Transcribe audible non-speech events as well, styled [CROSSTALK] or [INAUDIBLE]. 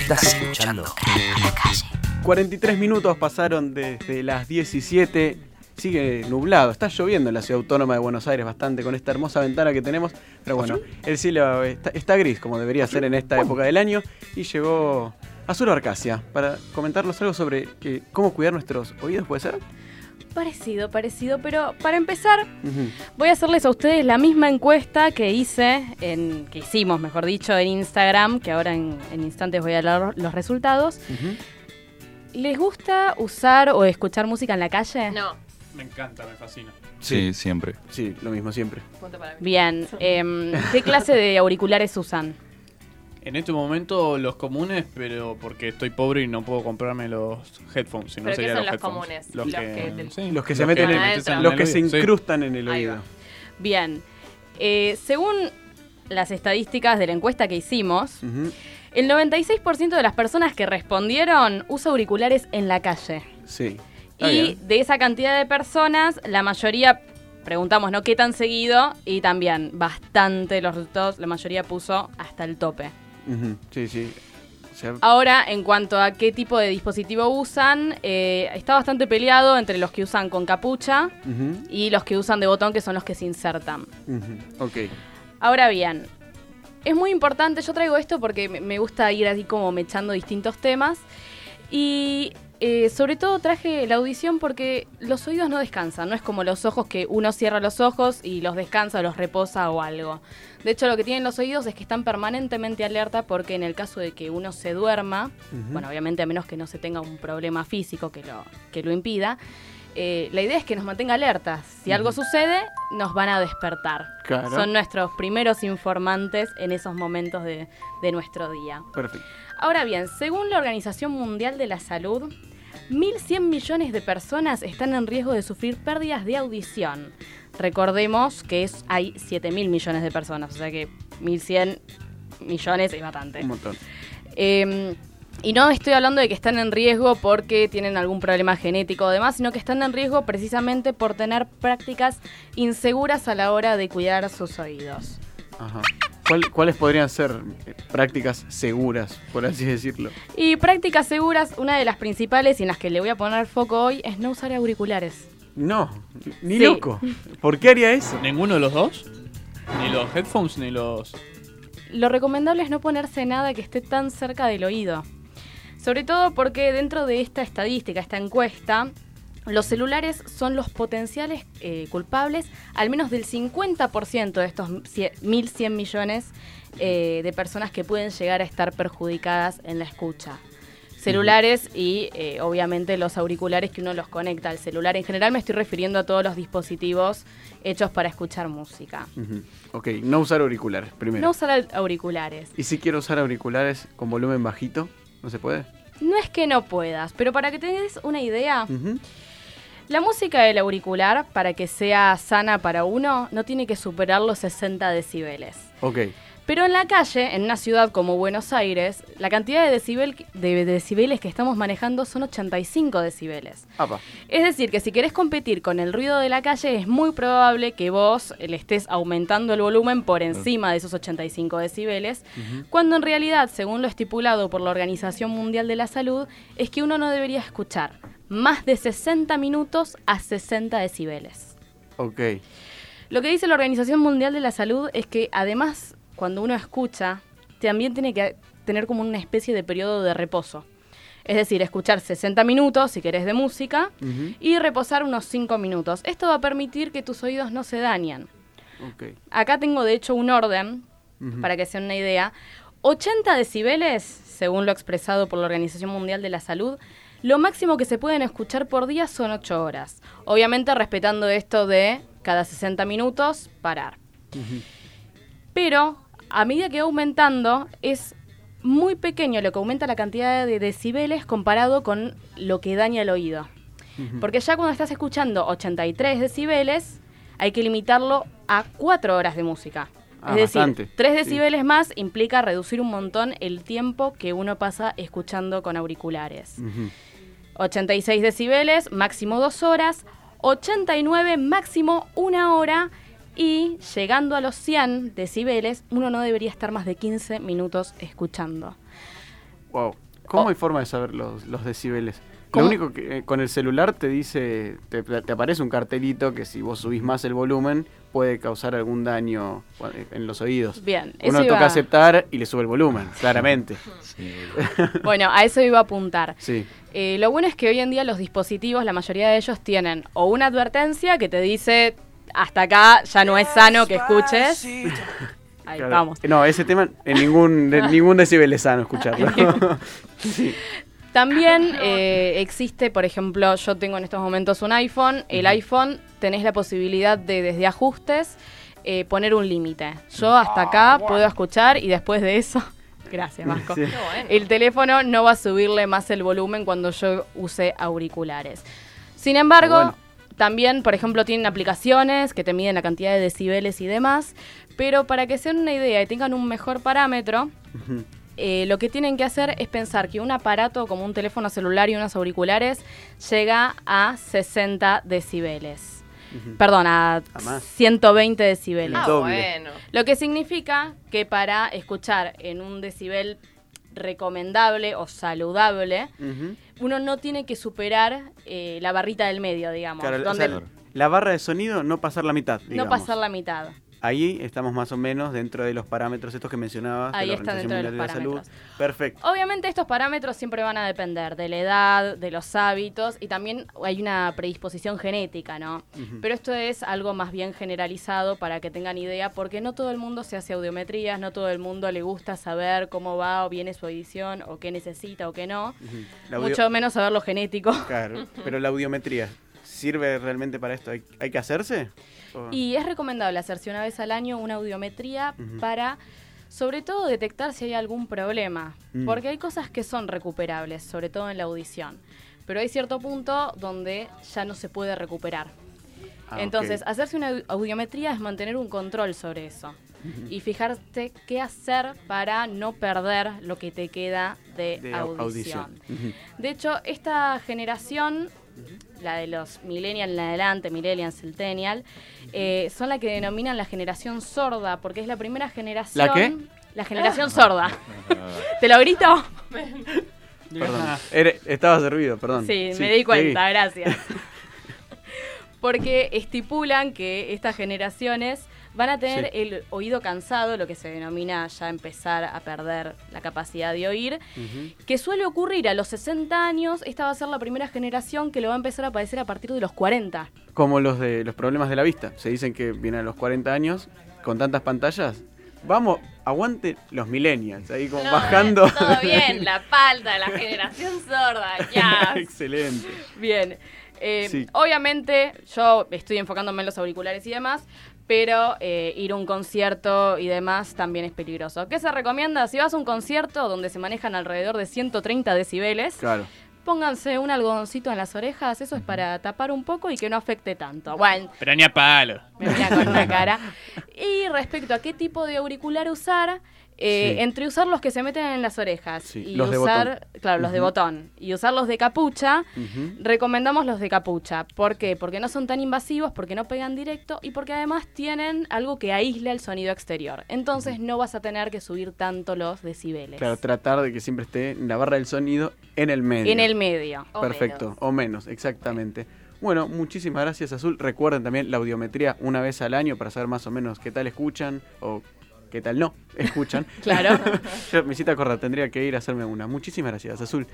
Estás escuchando. 43 minutos pasaron desde las 17. Sigue nublado, está lloviendo en la ciudad autónoma de Buenos Aires bastante con esta hermosa ventana que tenemos. Pero bueno, el cielo está, está gris como debería ser en esta época del año. Y llegó Azul Arcasia para comentarnos algo sobre que, cómo cuidar nuestros oídos, ¿puede ser? Parecido, parecido, pero para empezar voy a hacerles a ustedes la misma encuesta que hice, en, que hicimos, mejor dicho, en Instagram, que ahora en, en instantes voy a dar los resultados. ¿Les gusta usar o escuchar música en la calle? No, Me encanta, me fascina. Sí, siempre. Sí, lo mismo siempre. punto para mí. Bien, em, ¿qué clase de auriculares usan? En este momento los comunes, pero porque estoy pobre y no puedo comprarme los headphones, si no ¿Pero qué serían son los los headphones. comunes? Los, Los que, sí, Los que se meten que en, los el que se sí. incrustan en el oído. Bien, eh, según las estadísticas de la encuesta que hicimos, Ujú. el 96% de las personas que respondieron usa auriculares en la calle. Sí. Y bien. de esa cantidad de personas, la mayoría, preguntamos, ¿no? ¿Qué tan seguido? Y también bastante los resultados, la mayoría puso hasta el tope. Sí, sí. O sea, Ahora, en cuanto a qué tipo de dispositivo usan, eh, está bastante peleado entre los que usan con capucha y los que usan de botón, que son los que se insertan. ujú. Ok. Ahora bien, es muy importante, yo traigo esto porque me- me gusta ir así como mechando distintos temas y eh, sobre todo traje la audición porque los oídos no descansan, no es como los ojos que uno cierra los ojos y los descansa, los reposa o algo. De hecho, lo que tienen los oídos es que están permanentemente alerta porque en el caso de que uno se duerma, bueno, obviamente a menos que no se tenga un problema físico que lo, que lo impida, eh, la idea es que nos mantenga alertas. Si algo sucede, nos van a despertar. Claro. Son nuestros primeros informantes en esos momentos de, de nuestro día. Perfecto. Ahora bien, según la Organización Mundial de la Salud, 1.100 millones de personas están en riesgo de sufrir pérdidas de audición. Recordemos que es, hay 7.000 millones de personas, o sea que 1.100 millones es bastante. Un montón. Eh, y no estoy hablando de que están en riesgo porque tienen algún problema genético o demás, sino que están en riesgo precisamente por tener prácticas inseguras a la hora de cuidar sus oídos. Ajá. ¿Cuál- ¿Cuáles podrían ser eh, prácticas seguras, por así decirlo? Y prácticas seguras, una de las principales y en las que le voy a poner foco hoy es no usar auriculares. No, ni Sí. loco. ¿Por qué haría eso? ¿Ninguno de los dos? Ni los headphones ni los... Lo recomendable es no ponerse nada que esté tan cerca del oído. Sobre todo porque dentro de esta estadística, esta encuesta, los celulares son los potenciales eh, culpables, al menos del 50% de estos 1.100 millones eh, de personas que pueden llegar a estar perjudicadas en la escucha. Celulares y eh, obviamente los auriculares que uno los conecta al celular. En general me estoy refiriendo a todos los dispositivos hechos para escuchar música. Ok, no usar auriculares, primero. No usar auriculares. ¿Y si quiero usar auriculares con volumen bajito? ¿No se puede? No es que no puedas, pero para que tengas una idea, la música del auricular, para que sea sana para uno, no tiene que superar los 60 decibeles. Ok. Pero en la calle, en una ciudad como Buenos Aires, la cantidad de, decibel, de decibeles que estamos manejando son 85 decibeles. Apa. Es decir, que si querés competir con el ruido de la calle, es muy probable que vos le estés aumentando el volumen por encima de esos 85 decibeles, cuando en realidad, según lo estipulado por la Organización Mundial de la Salud, es que uno no debería escuchar más de 60 minutos a 60 decibeles. Ok. Lo que dice la Organización Mundial de la Salud es que además, cuando uno escucha, también tiene que tener como una especie de periodo de reposo. Es decir, escuchar 60 minutos, si querés, de música, y reposar unos 5 minutos. Esto va a permitir que tus oídos no se dañen. Acá tengo de hecho un orden, para que se den una idea. 80 decibeles, según lo expresado por la Organización Mundial de la Salud, lo máximo que se pueden escuchar por día son 8 horas. Obviamente respetando esto de cada 60 minutos parar. Pero a medida que va aumentando, es muy pequeño lo que aumenta la cantidad de decibeles comparado con lo que daña el oído. Porque ya cuando estás escuchando 83 decibeles, hay que limitarlo a 4 horas de música. Ah, es decir, bastante, 3 sí. decibeles más implica reducir un montón el tiempo que uno pasa escuchando con auriculares. Ujú. 86 decibeles, máximo 2 horas. 89, máximo 1 hora. Y llegando a los 100 decibeles, uno no debería estar más de 15 minutos escuchando. Wow. ¿Cómo Oh. hay forma de saber los, los decibeles? ¿Cómo? Lo único que eh, con el celular te dice, te, te aparece un cartelito que si vos subís más el volumen puede causar algún daño en los oídos. Bien, Uno eso toca iba- aceptar y le sube el volumen, [LAUGHS] claramente. Bueno, a eso iba a apuntar. Sí. Eh, lo bueno es que hoy en día los dispositivos, la mayoría de ellos tienen o una advertencia que te dice hasta acá ya no es sano que escuches. Ahí claro. vamos. No, ese tema en ningún, [LAUGHS] ningún decibel es sano escucharlo. [LAUGHS] [LAUGHS] sí. También eh, existe, por ejemplo, yo tengo en estos momentos un iPhone. El iPhone tenés la posibilidad de desde ajustes eh, poner un límite. Yo hasta acá puedo escuchar y después de eso, gracias Vasco. Sí. El teléfono no va a subirle más el volumen cuando yo use auriculares. Sin embargo, Ah, bueno. También, por ejemplo, tienen aplicaciones que te miden la cantidad de decibeles y demás, pero para que se den una idea y tengan un mejor parámetro, eh, lo que tienen que hacer es pensar que un aparato como un teléfono celular y unos auriculares llega a 60 decibeles. Perdón, a, A más. 120 decibeles. Ah, bueno. Lo que significa que para escuchar en un decibel recomendable o saludable, uno no tiene que superar eh, la barrita del medio, digamos. Claro, o donde sea, la barra de sonido no pasar la mitad. no digamos. pasar la mitad. Ahí estamos más o menos dentro de los parámetros estos que mencionabas Ahí de la está Organización dentro de Mundial los de la Salud. Perfecto. Obviamente estos parámetros siempre van a depender de la edad, de los hábitos y también hay una predisposición genética, ¿no? Pero esto es algo más bien generalizado para que tengan idea, porque no todo el mundo se hace audiometrías, no todo el mundo le gusta saber cómo va o viene su edición o qué necesita o qué no. Mucho menos saber lo genético. Claro, pero la audiometría, ¿sirve realmente para esto? ¿Hay, hay que hacerse? ¿O- Y es recomendable hacerse una vez al año una audiometría para, sobre todo, detectar si hay algún problema. Mm. Porque hay cosas que son recuperables, sobre todo en la audición. Pero hay cierto punto donde ya no se puede recuperar. Ah, Entonces, hacerse una au- audiometría es mantener un control sobre eso. Y fijarte qué hacer para no perder lo que te queda de, de au- audición. De hecho, esta generación, la de los millennials en adelante, millennials, centennial, eh, son la que denominan la generación sorda, porque es la primera generación... ¿La qué? La generación sorda. [LAUGHS] ¿Te lo grito? [LAUGHS] Perdón. Estaba servido, perdón. Sí, Sí, me di cuenta, seguí. gracias. [LAUGHS] Porque estipulan que estas generaciones van a tener Sí. el oído cansado, lo que se denomina ya empezar a perder la capacidad de oír, que suele ocurrir a los 60 años, esta va a ser la primera generación que lo va a empezar a padecer a partir de los 40. Como los de los problemas de la vista. Se dicen que vienen a los 40 años con tantas pantallas. Vamos, aguante los millennials, ahí como No, bajando. Todo [LAUGHS] bien, la falta de la generación sorda, [LAUGHS] ya. Excelente. Bien. Eh, Sí. Obviamente, yo estoy enfocándome en los auriculares y demás, pero eh, ir a un concierto y demás también es peligroso. ¿Qué se recomienda? Si vas a un concierto donde se manejan alrededor de 130 decibeles, Claro. pónganse un algodoncito en las orejas, eso es para tapar un poco y que no afecte tanto. Bueno, Pero ni a palo. me mira con una [LAUGHS] cara. Y respecto a qué tipo de auricular usar, eh, Sí. entre usar los que se meten en las orejas Sí, y los de usar, claro, los de botón, y usar los de capucha, recomendamos los de capucha. ¿Por qué? Porque no son tan invasivos, porque no pegan directo y porque además tienen algo que aísla el sonido exterior. Entonces no vas a tener que subir tanto los decibeles. Claro, tratar de que siempre esté la barra del sonido en el medio. en el medio. O Perfecto, menos. o menos, exactamente. Bueno, muchísimas gracias Azul. Recuerden también la audiometría una vez al año para saber más o menos qué tal escuchan o qué tal no escuchan. [LAUGHS] Claro. [LAUGHS] Yo me hiciste acordar, tendría que ir a hacerme una. Muchísimas gracias Azul.